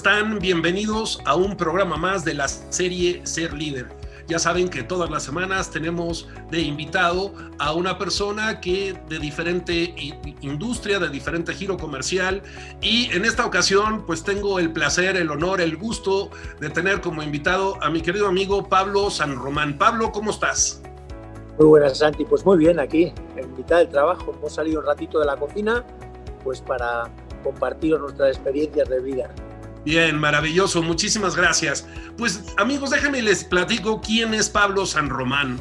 están? Bienvenidos a un programa más de la serie Ser Líder. Ya saben que todas las semanas tenemos de invitado a una persona que de diferente industria, de diferente giro comercial y en esta ocasión pues tengo el placer, el honor, el gusto de tener como invitado a mi querido amigo Pablo San Román. Pablo, ¿cómo estás? Muy buenas Santi, pues muy bien aquí en mitad del trabajo. Hemos salido un ratito de la cocina pues para compartir nuestras experiencias de vida. Bien, maravilloso, muchísimas gracias. Pues amigos, déjenme les platico quién es Pablo San Román.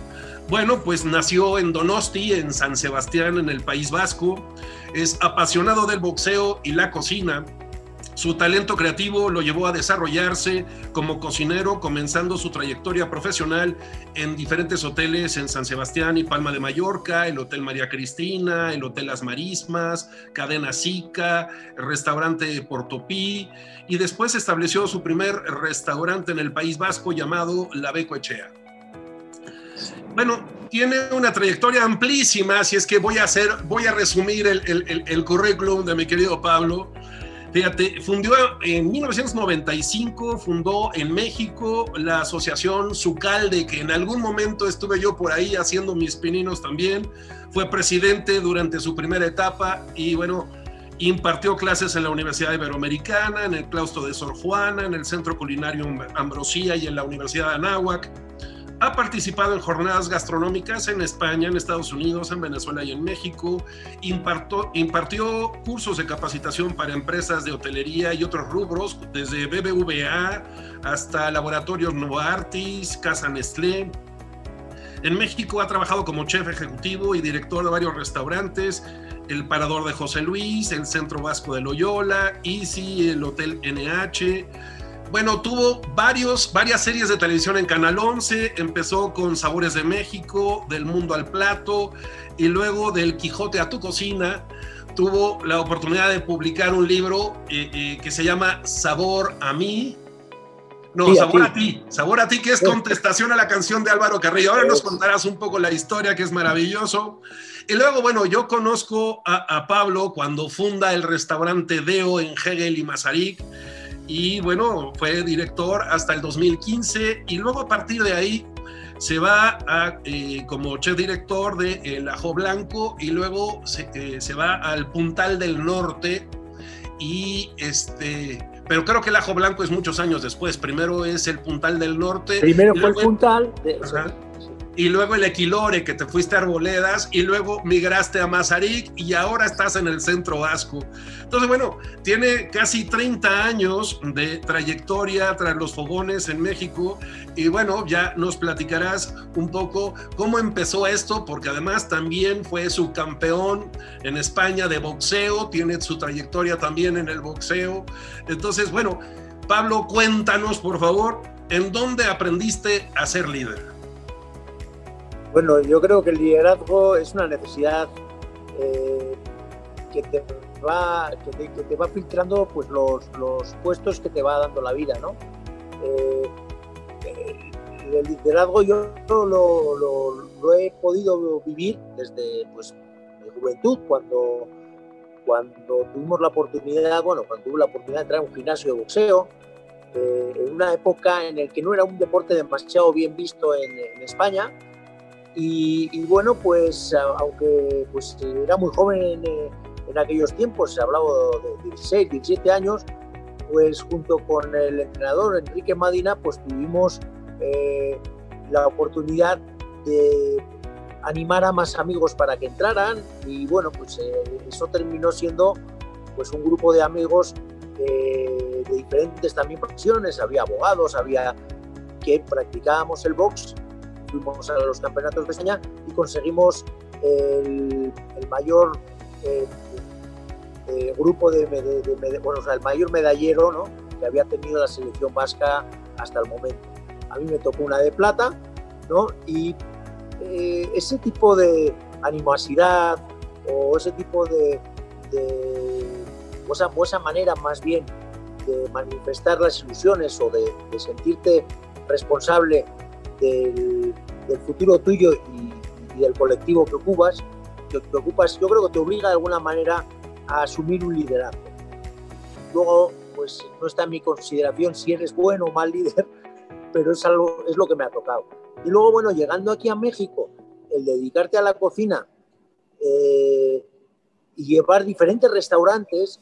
Bueno, pues nació en Donosti, en San Sebastián, en el País Vasco. Es apasionado del boxeo y la cocina. Su talento creativo lo llevó a desarrollarse como cocinero, comenzando su trayectoria profesional en diferentes hoteles en San Sebastián y Palma de Mallorca, el Hotel María Cristina, el Hotel Las Marismas, Cadena Sica, restaurante Portopí, y después estableció su primer restaurante en el País Vasco llamado La Beco Echea. Bueno, tiene una trayectoria amplísima, así es que voy a hacer, voy a resumir el currículum de mi querido Pablo. Fíjate, fundió en 1995, fundó en México la asociación Sucalde, que en algún momento estuve yo por ahí haciendo mis pininos también. Fue presidente durante su primera etapa y bueno, impartió clases en la Universidad Iberoamericana, en el claustro de Sor Juana, en el Centro Culinario Ambrosía y en la Universidad de Anáhuac. Ha participado en jornadas gastronómicas en España, en Estados Unidos, en Venezuela y en México. impartió cursos de capacitación para empresas de hotelería y otros rubros, desde BBVA hasta Laboratorios Novartis, Casa Nestlé. En México ha trabajado como chef ejecutivo y director de varios restaurantes, el Parador de José Luis, el Centro Vasco de Loyola, Easy, el Hotel NH bueno, tuvo varios, varias series de televisión en Canal 11, empezó con Sabores de México, Del Mundo al Plato, y luego del Quijote a tu cocina, tuvo la oportunidad de publicar un libro eh, eh, que se llama Sabor a mí. No, Sabor a ti. Sabor a ti, que es contestación a la canción de Álvaro Carrillo. Ahora nos contarás un poco la historia, que es maravilloso. Y luego, bueno, yo conozco a, a Pablo cuando funda el restaurante Deo en Hegel y Mazarik y bueno, fue director hasta el 2015 y luego a partir de ahí se va a, eh, como chef director de El Ajo Blanco y luego se, eh, se, va al Puntal del Norte y este... Pero creo que el ajo blanco es muchos años después. Primero es el puntal del norte. Primero fue el puntal. De, y luego el Equilore, que te fuiste a Arboledas, y luego migraste a Mazarik y ahora estás en el centro vasco. Entonces, bueno, tiene casi 30 años de trayectoria tras los fogones en México y bueno, ya nos platicarás un poco cómo empezó esto, porque además también fue subcampeón en España de boxeo, tiene su trayectoria también en el boxeo. Entonces, bueno, Pablo, cuéntanos, por favor, ¿en dónde aprendiste a ser líder? Bueno, yo creo que el liderazgo es una necesidad eh, que, te va, que, te, va filtrando pues, los, los, puestos que te va dando la vida, ¿no? Eh, eh, el liderazgo yo lo, lo, he podido vivir desde pues, mi juventud, cuando, cuando tuvimos la oportunidad, bueno, cuando tuve la oportunidad de entrar a un gimnasio de boxeo, en una época en la que no era un deporte demasiado bien visto en España, y, bueno, pues aunque pues, era muy joven en, aquellos tiempos, se hablaba de 16, 17 años, pues junto con el entrenador Enrique Madina, pues tuvimos eh, la oportunidad de animar a más amigos para que entraran. Y bueno, pues eh, eso terminó siendo pues un grupo de amigos de diferentes también profesiones, había abogados, había que practicábamos el box fuimos a los campeonatos de España y conseguimos el, mayor eh, eh, grupo de, bueno, o sea, el mayor medallero ¿no? que había tenido la selección vasca hasta el momento. A mí me tocó una de plata, ¿no? Y eh, ese tipo de animosidad o ese tipo de, o, esa, o, esa, manera más bien de manifestar las ilusiones o de, de sentirte responsable del, futuro tuyo y, del colectivo que ocupas, que, ocupas, yo creo que te obliga de alguna manera a asumir un liderazgo. Luego, pues no está en mi consideración si eres bueno o mal líder, pero es, algo, es lo que me ha tocado. Y luego, bueno, llegando aquí a México, el dedicarte a la cocina eh, y llevar diferentes restaurantes,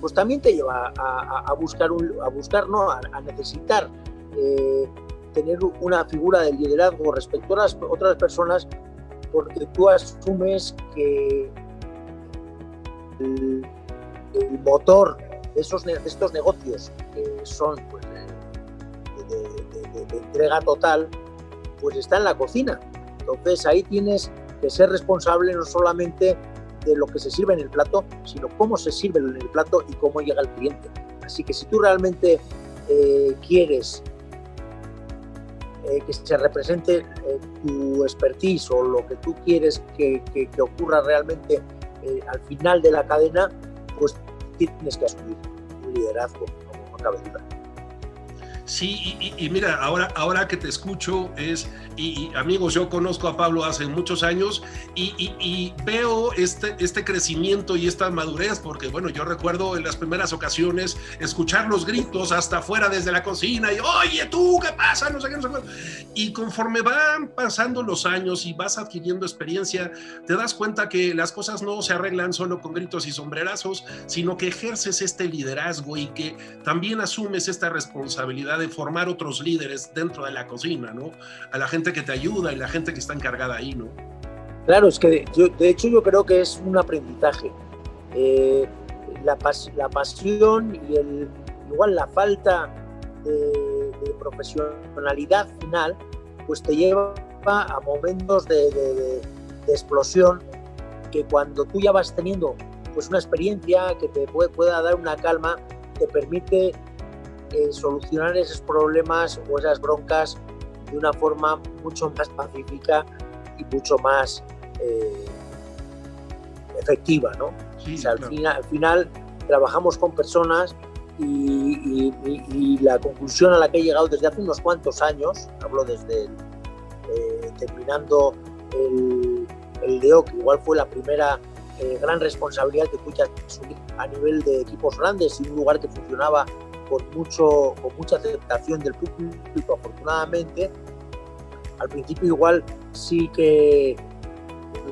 pues también te lleva a, buscar, a buscar no, a, necesitar eh, tener una figura de liderazgo respecto a las otras personas, porque tú asumes que el, motor de, esos, estos negocios, que son pues, de, entrega total, pues está en la cocina. Entonces ahí tienes que ser responsable no solamente de lo que se sirve en el plato, sino cómo se sirve en el plato y cómo llega el cliente. Así que si tú realmente eh, quieres eh, que se represente eh, tu expertise o lo que tú quieres que, ocurra realmente al final de la cadena, pues tienes que asumir un liderazgo, como cabe duda. Sí, y, mira, ahora, ahora que te escucho es, y, amigos, yo conozco a Pablo hace muchos años y, veo este, este crecimiento y esta madurez, porque bueno, yo recuerdo en las primeras ocasiones escuchar los gritos hasta afuera desde la cocina y, oye, tú, ¿qué pasa? No sé qué, no sé qué. Y conforme van pasando los años y vas adquiriendo experiencia, te das cuenta que las cosas no se arreglan solo con gritos y sombrerazos, sino que ejerces este liderazgo y que también asumes esta responsabilidad de formar otros líderes dentro de la cocina, ¿no? A la gente que te ayuda y la gente que está encargada ahí, ¿no? Claro, es que de, hecho yo creo que es un aprendizaje. Eh, la, la, pasión y el, igual la falta de, profesionalidad final, pues te lleva a momentos de, explosión que cuando tú ya vas teniendo pues una experiencia que te puede, pueda dar una calma, te permite eh, solucionar esos problemas o esas broncas de una forma mucho más pacífica y mucho más eh, efectiva, ¿no? al, final, trabajamos con personas y, la conclusión a la que he llegado desde hace unos cuantos años, hablo desde eh, terminando el, el DEO, que igual fue la primera gran responsabilidad que tuve a nivel de equipos grandes y un lugar que funcionaba con, mucho, con mucha aceptación del público, afortunadamente. Al principio igual sí que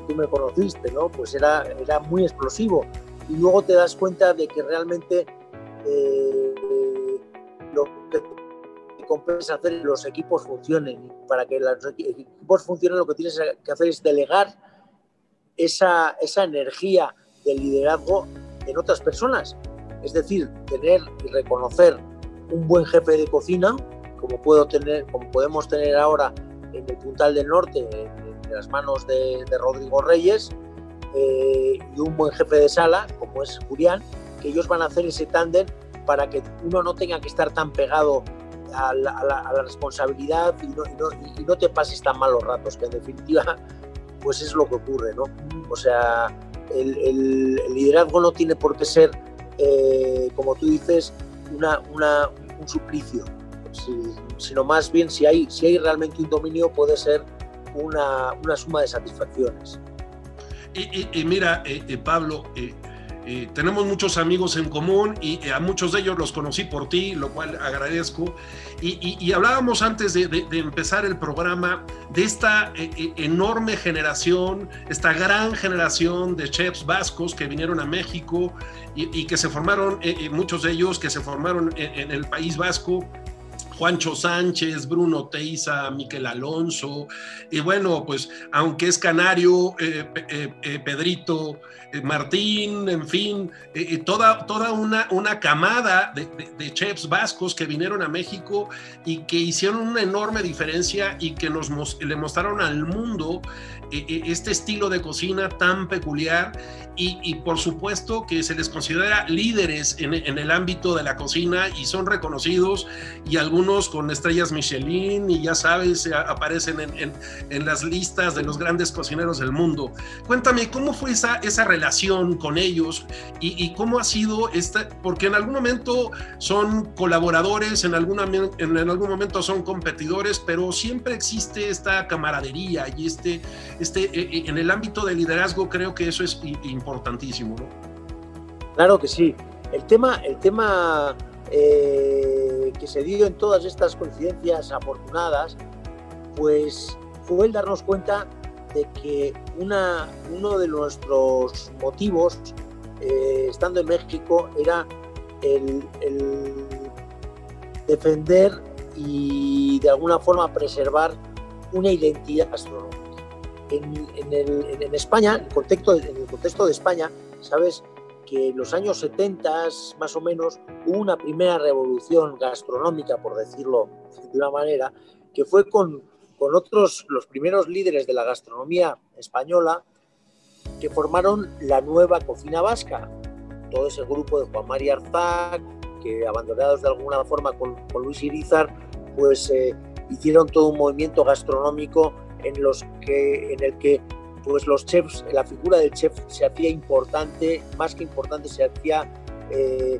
tú me conociste, ¿no? Pues era, era muy explosivo. Y luego te das cuenta de que realmente eh, lo que compensa hacer los equipos funcionen. Para que los equipos funcionen lo que tienes que hacer es delegar esa, esa energía del liderazgo en otras personas. Es decir, tener y reconocer un buen jefe de cocina, como, puedo tener, como podemos tener ahora en el Puntal del Norte, en, las manos de, Rodrigo Reyes, eh, y un buen jefe de sala, como es Julián, que ellos van a hacer ese tándem para que uno no tenga que estar tan pegado a la, responsabilidad y no, te pases tan malos ratos, que en definitiva pues es lo que ocurre, ¿no? O sea, el liderazgo no tiene por qué ser eh, como tú dices, una, un suplicio, sino más bien si hay, si hay realmente un dominio puede ser una, suma de satisfacciones. Y, mira, eh, eh, Pablo, tenemos muchos amigos en común y a muchos de ellos los conocí por ti, lo cual agradezco. Y, hablábamos antes de, empezar el programa de esta eh, eh, enorme generación, esta gran generación de chefs vascos que vinieron a México y, que se formaron, eh, muchos de ellos que se formaron en el País Vasco Juancho Sánchez, Bruno Teiza, Miquel Alonso, y bueno, pues aunque es canario, eh, eh, eh, Pedrito Martín, en fin, toda, toda una, una camada de, chefs vascos que vinieron a México y que hicieron una enorme diferencia y que nos le mostraron al mundo este estilo de cocina tan peculiar y, por supuesto que se les considera líderes en, en el ámbito de la cocina y son reconocidos y algunos con estrellas Michelin y ya sabes, aparecen en, las listas de los grandes cocineros del mundo. Cuéntame, ¿cómo fue esa, esa relación con ellos y, cómo ha sido esta? Porque en algún momento son colaboradores, en, alguna, en, algún momento son competidores, pero siempre existe esta camaradería y este, este, e, e, en el ámbito del liderazgo creo que eso es importantísimo, ¿no? Claro que sí. El tema, el tema eh, que se dio en todas estas coincidencias afortunadas, pues fue el darnos cuenta de que una, uno de nuestros motivos, eh, estando en México, era el, defender y de alguna forma preservar una identidad gastronómica. En, España, en el, contexto, en el contexto de España, sabes que en los años 70 más o menos hubo una primera revolución gastronómica, por decirlo de una manera, que fue con, con otros, los primeros líderes de la gastronomía española, que formaron la nueva cocina vasca. Todo ese grupo de Juan María Arzac, que abandonados de alguna forma con, Luis Irizar, pues eh, hicieron todo un movimiento gastronómico en, los que, en el que pues los chefs, la figura del chef se hacía importante, más que importante, se hacía eh,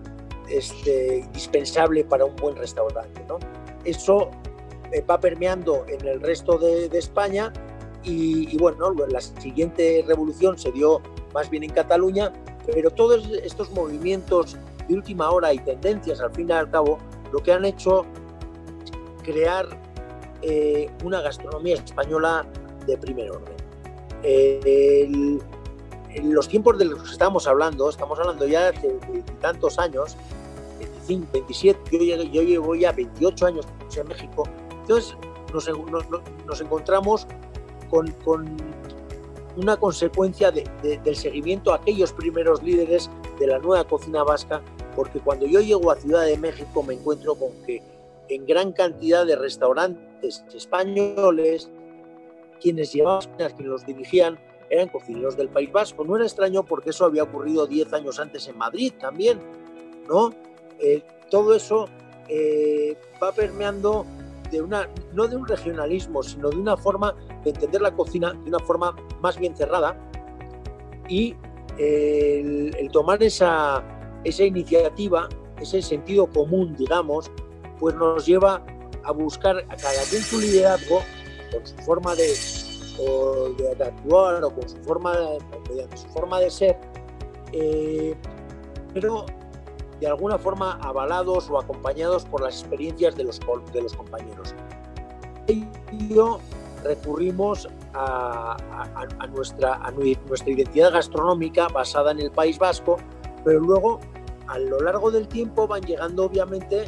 este, indispensable para un buen restaurante. ¿no? Eso eh, va permeando en el resto de, España y, y, bueno, la siguiente revolución se dio más bien en Cataluña, pero todos estos movimientos de última hora y tendencias al fin y al cabo lo que han hecho crear eh, una gastronomía española de primer orden. En los tiempos de los que estamos hablando, estamos hablando ya de, tantos años, 25, 27, yo, yo, llevo ya 28 años en México, entonces nos, encontramos con, una consecuencia del seguimiento a aquellos primeros líderes de la nueva cocina vasca, porque cuando yo llego a Ciudad de México me encuentro con que en gran cantidad de restaurantes españoles, quienes llevaban, quienes los dirigían, eran cocineros del País Vasco. No era extraño porque eso había ocurrido 10 años antes en Madrid también, ¿no? Eh, todo eso eh, va permeando de una, no de un regionalismo, sino de una forma de entender la cocina de una forma más bien cerrada y el, tomar esa, esa iniciativa, ese sentido común, digamos, pues nos lleva a buscar a cada quien su liderazgo con su forma de, de actuar o con su forma, su forma de ser, eh, pero de alguna forma avalados o acompañados por las experiencias de los, compañeros. Y recurrimos a, nuestra, a nuestra identidad gastronómica basada en el País Vasco, pero luego a lo largo del tiempo van llegando obviamente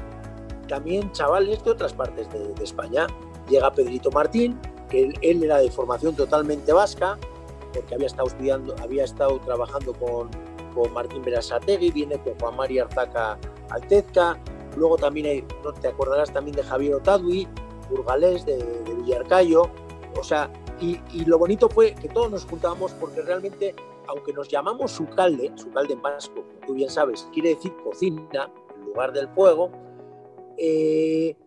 también chavales de otras partes de, España. Llega Pedrito Martín, que él, era de formación totalmente vasca, porque había estado estudiando, había estado trabajando con, con Martín Berasategui, viene con Juan María Arzaca Altezca, luego también no te acordarás también de Javier Otadui, burgalés de, Villarcayo, o sea, y, lo bonito fue que todos nos juntábamos porque realmente, aunque nos llamamos sucalde, sucalde en vasco, tú bien sabes, quiere decir cocina, en lugar del fuego, eh,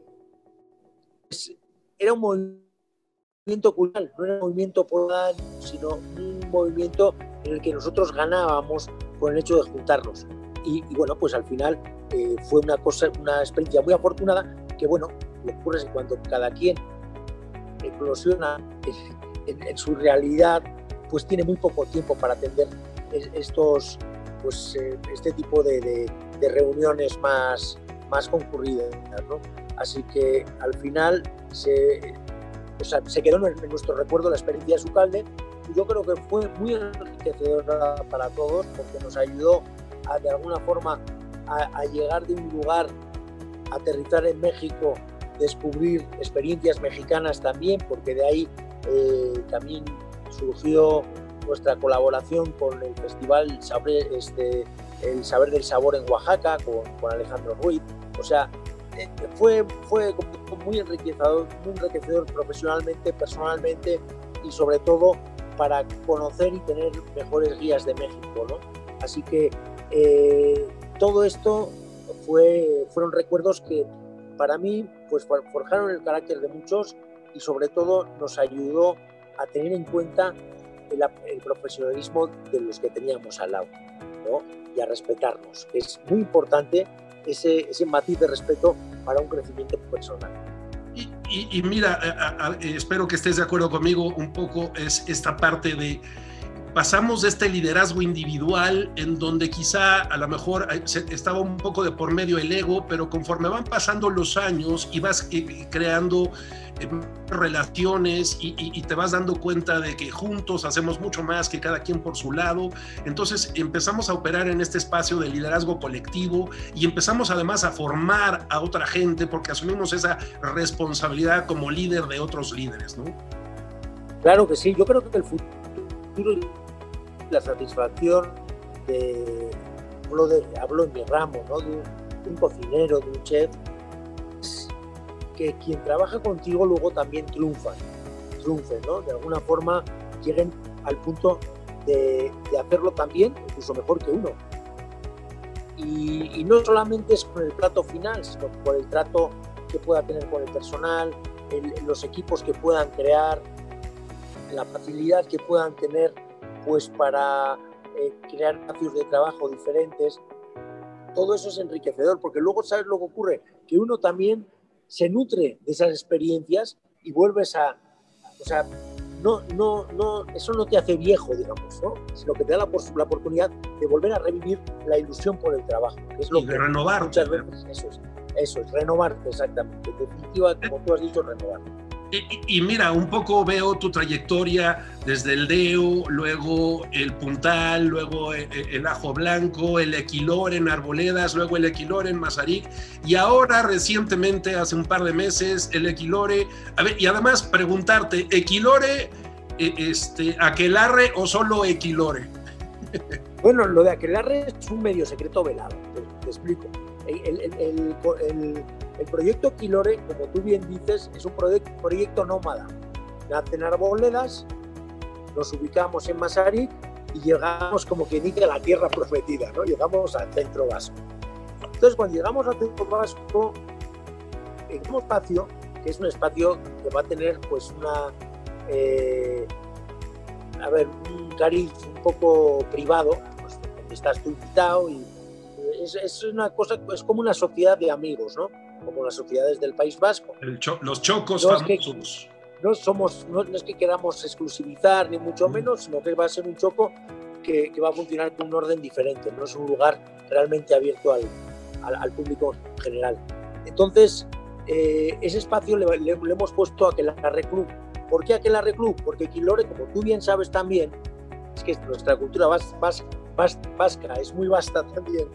era un movimiento cultural, no era un movimiento podal, sino un movimiento en el que nosotros ganábamos con el hecho de juntarnos. Y, bueno, pues al final eh, fue una cosa, una experiencia muy afortunada que bueno, lo que ocurre es que cuando cada quien eclosiona en, su realidad, pues tiene muy poco tiempo para atender estos, pues, eh, este tipo de, reuniones más, más concurridas. ¿no? Así que al final se, quedó en nuestro recuerdo la experiencia de Sucalde yo creo que fue muy enriquecedora para todos porque nos ayudó de alguna forma a, llegar de un lugar, a aterrizar en México, descubrir experiencias mexicanas también, porque de ahí eh, también surgió nuestra colaboración con el Festival este, el Saber del Sabor en Oaxaca, con, con Alejandro Ruiz. O sea, fue, fue muy enriquecedor, muy enriquecedor profesionalmente, personalmente y sobre todo para conocer y tener mejores guías de México. ¿no? Así que eh, todo esto fue, fueron recuerdos que para mí pues, forjaron el carácter de muchos y sobre todo nos ayudó a tener en cuenta el, profesionalismo de los que teníamos al lado ¿no? y a respetarnos. Es muy importante ese, ese matiz de respeto para un crecimiento personal. Y, mira, espero que estés de acuerdo conmigo un poco, es esta parte de pasamos de este liderazgo individual en donde quizá a lo mejor estaba un poco de por medio el ego, pero conforme van pasando los años y vas eh, creando eh, relaciones y, te vas dando cuenta de que juntos hacemos mucho más que cada quien por su lado. Entonces empezamos a operar en este espacio de liderazgo colectivo y empezamos además a formar a otra gente porque asumimos esa responsabilidad como líder de otros líderes, ¿no? Claro que sí, yo creo que el futuro y la satisfacción de, hablo, de, en mi ramo, ¿no? de un cocinero, de un chef, que quien trabaja contigo luego también triunfa, triunfe, ¿no? De alguna forma lleguen al punto de, hacerlo también, incluso mejor que uno. Y, no solamente es con el plato final, sino por el trato que pueda tener con el personal, los equipos que puedan crear, la facilidad que puedan tener pues para eh, crear espacios de trabajo diferentes. Todo eso es enriquecedor, porque luego sabes lo que ocurre, que uno también se nutre de esas experiencias y vuelves a, o sea, no, no, no, eso no te hace viejo, digamos, ¿no? sino que te da la, la oportunidad de volver a revivir la ilusión por el trabajo. es lo que renovar. Muchas veces eso es, eso es, renovarte, exactamente. En definitiva, como tú has dicho, renovarte. Y, mira, un poco veo tu trayectoria desde el Deo, luego el Puntal, luego el, e, el, Ajo Blanco, el Equilor en Arboledas, luego el Equilor en Mazarik y ahora recientemente, hace un par de meses, el Equilore. A ver, y además preguntarte, ¿Equilore, e, este, Aquelarre o solo Equilore? Bueno, lo de Aquelarre es un medio secreto velado, te, explico. el proyecto Quilore, como tú bien dices, es un proyecto, nómada. Nace en Arboledas, nos ubicamos en Masaryk y llegamos como quien dice a la tierra prometida, ¿no? Llegamos al centro vasco. Entonces, cuando llegamos al centro vasco, en un espacio, que es un espacio que va a tener pues una, eh, a ver, un cariz un poco privado, pues, donde estás tú invitado y es, es, una cosa, es como una sociedad de amigos, ¿no? Como las sociedades del País Vasco. los chocos famosos. no, somos, no, es que queramos exclusivizar, ni mucho menos, sino que va a ser un choco que, va a funcionar con un orden diferente, no es un lugar realmente abierto al, al, público general. Entonces, eh, ese espacio le, le, hemos puesto a Aquelarre Club. ¿Por qué Aquelarre Club? Porque Quilore, como tú bien sabes también, es que nuestra cultura vasca es muy vasta también,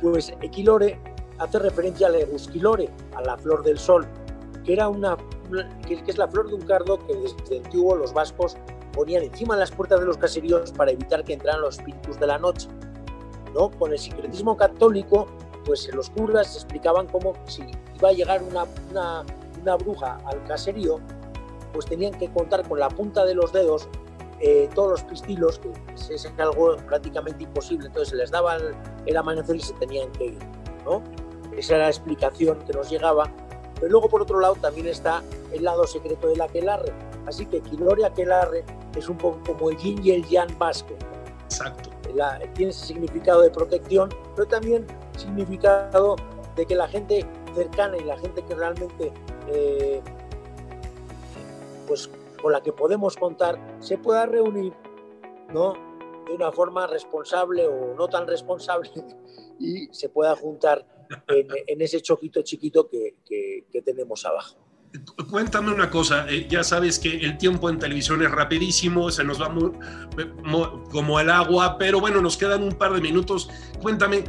pues Equilore hace referencia al Egusquilore, a la flor del sol, que, era una, que, es la flor de un cardo que desde antiguo los vascos ponían encima de las puertas de los caseríos para evitar que entraran los espíritus de la noche. ¿no? Con el secretismo católico, pues los curas explicaban cómo si iba a llegar una, una, una bruja al caserío, pues tenían que contar con la punta de los dedos eh, todos los pistilos, que es algo prácticamente imposible, entonces se les daba el, el amanecer y se tenían que ir. ¿no? Esa era la explicación que nos llegaba. Pero luego, por otro lado, también está el lado secreto del aquelarre. Así que Quilore Aquelarre es un poco como el yin y el yang vasco. Exacto. tiene ese significado de protección, pero también significado de que la gente cercana y la gente que realmente eh, pues con la que podemos contar se pueda reunir ¿no? de una forma responsable o no tan responsable y se pueda juntar en, ese choquito chiquito que, tenemos abajo. Cuéntame una cosa, eh, ya sabes que el tiempo en televisión es rapidísimo, se nos va como el agua, pero bueno, nos quedan un par de minutos. Cuéntame,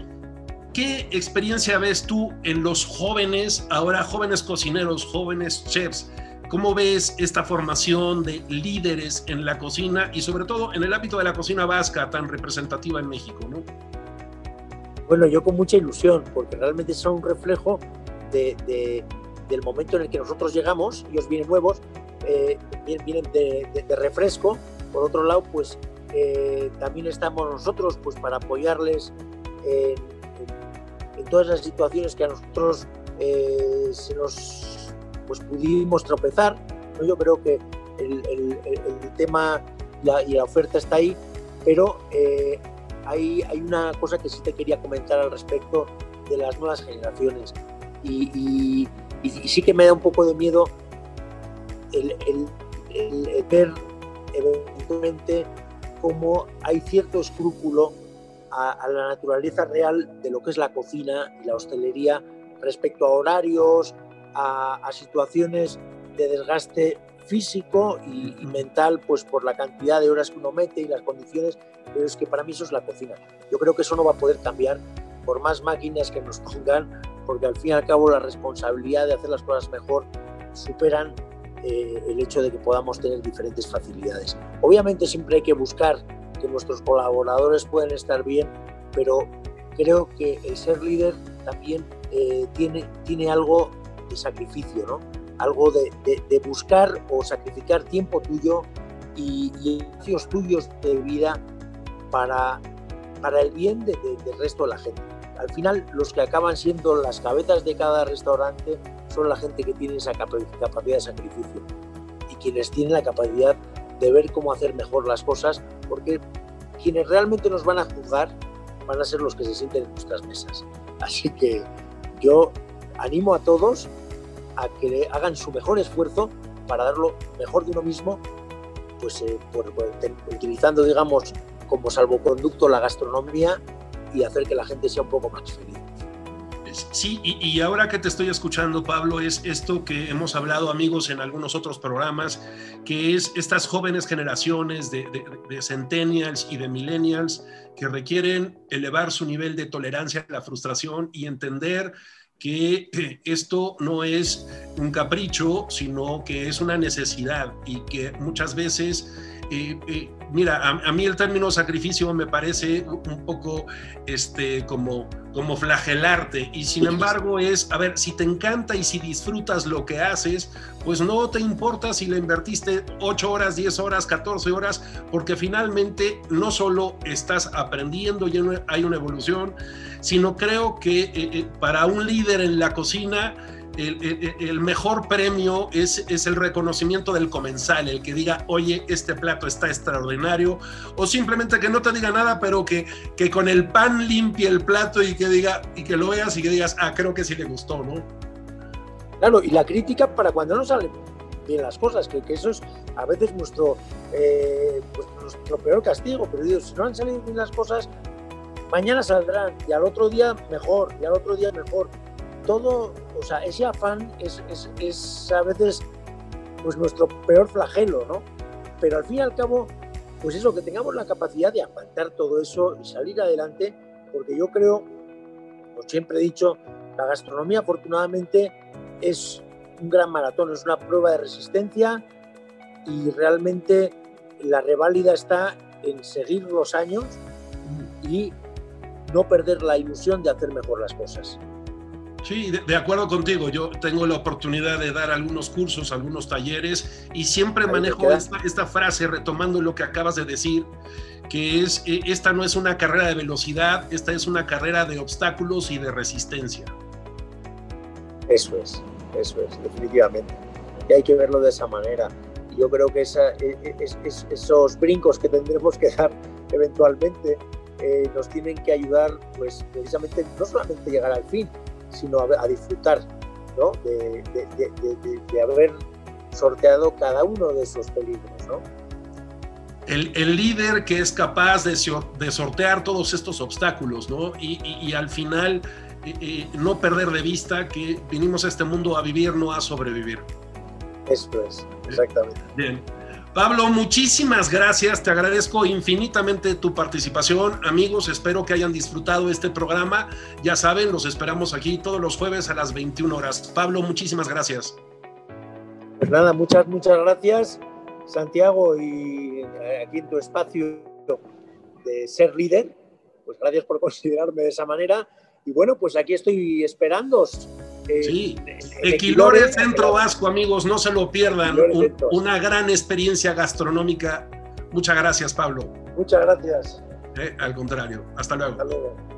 ¿qué experiencia ves tú en los jóvenes, ahora jóvenes cocineros, jóvenes chefs? ¿Cómo ves esta formación de líderes en la cocina y sobre todo en el ámbito de la cocina vasca tan representativa en México? ¿no? Bueno, yo con mucha ilusión, porque realmente son un reflejo de, del momento en el que nosotros llegamos, ellos vienen nuevos, eh, vienen de, refresco. Por otro lado, pues eh, también estamos nosotros pues, para apoyarles en, todas las situaciones que a nosotros eh, se nos pues, pudimos tropezar. Yo creo que el, tema y la oferta está ahí, pero hay, una cosa que sí te quería comentar al respecto de las nuevas generaciones. Y, sí que me da un poco de miedo el, ver eventualmente cómo hay cierto escrúpulo a, la naturaleza real de lo que es la cocina y la hostelería respecto a horarios, a, situaciones de desgaste físico y, mental, pues por la cantidad de horas que uno mete y las condiciones, pero es que para mí eso es la cocina. Yo creo que eso no va a poder cambiar por más máquinas que nos pongan, porque al fin y al cabo la responsabilidad de hacer las cosas mejor superan eh, el hecho de que podamos tener diferentes facilidades. Obviamente siempre hay que buscar que nuestros colaboradores puedan estar bien, pero creo que el ser líder también eh, tiene, tiene algo de sacrificio, ¿no? Algo de, buscar o sacrificar tiempo tuyo y, y tuyos de vida para, para el bien del resto de la gente. Al final, los que acaban siendo las cabezas de cada restaurante son la gente que tiene esa capacidad de sacrificio y quienes tienen la capacidad de ver cómo hacer mejor las cosas, porque quienes realmente nos van a juzgar van a ser los que se sienten en nuestras mesas. Así que yo animo a todos a que hagan su mejor esfuerzo para dar lo mejor de uno mismo, pues eh, utilizando, digamos, como salvoconducto la gastronomía y hacer que la gente sea un poco más feliz. Sí, y, ahora que te estoy escuchando, Pablo, es esto que hemos hablado, amigos, en algunos otros programas, que es estas jóvenes generaciones de, de, centennials y de millennials que requieren elevar su nivel de tolerancia a la frustración y entender que esto no es un capricho, sino que es una necesidad y que muchas veces eh, eh, mira, a, mí el término sacrificio me parece un poco este, como, como flagelarte y sin embargo es, a ver, si te encanta y si disfrutas lo que haces, pues no te importa si le invertiste 8 horas, 10 horas, 14 horas, porque finalmente no solo estás aprendiendo y hay una evolución, sino creo que eh, para un líder en la cocina, el, mejor premio es, es, el reconocimiento del comensal, el que diga, oye, este plato está extraordinario, o simplemente que no te diga nada, pero que, que con el pan limpie el plato y que diga, y que lo veas y que digas, ah, creo que sí le gustó, ¿no? Claro, y la crítica para cuando no salen bien las cosas, que, que eso es a veces nuestro, eh, pues nuestro peor castigo, pero digo, si no han salido bien las cosas, mañana saldrán, y al otro día mejor, y al otro día mejor todo, o sea, ese afán es, a veces pues nuestro peor flagelo, ¿no? Pero al fin y al cabo, pues eso, que tengamos la capacidad de aguantar todo eso y salir adelante, porque yo creo, como siempre he dicho, la gastronomía afortunadamente es un gran maratón, es una prueba de resistencia y realmente la reválida está en seguir los años y no perder la ilusión de hacer mejor las cosas. Sí, de, acuerdo contigo. Yo tengo la oportunidad de dar algunos cursos, algunos talleres y siempre manejo esta, frase retomando lo que acabas de decir, que es, eh, esta no es una carrera de velocidad, esta es una carrera de obstáculos y de resistencia. Eso es, eso es, definitivamente. Y hay que verlo de esa manera. Yo creo que esa, e, e, esos brincos que tendremos que dar eventualmente eh, nos tienen que ayudar, pues precisamente no solamente llegar al fin, sino a, disfrutar ¿no? de, haber sorteado cada uno de esos peligros. ¿no? El, el, líder que es capaz de, de, sortear todos estos obstáculos ¿no? y, y, al final eh, eh, no perder de vista que vinimos a este mundo a vivir, no a sobrevivir. Eso es, exactamente. Bien. Pablo, muchísimas gracias, te agradezco infinitamente tu participación. Amigos, espero que hayan disfrutado este programa. Ya saben, los esperamos aquí todos los jueves a las 21 horas. Pablo, muchísimas gracias. Pues nada, muchas, muchas gracias, Santiago, y eh, aquí en tu espacio de ser líder. Pues gracias por considerarme de esa manera. Y bueno, pues aquí estoy sí, Equilore Centro Vasco, amigos, no se lo pierdan. una gran experiencia gastronómica. Muchas gracias, Pablo. Muchas gracias. Eh, al contrario, hasta luego. Hasta luego.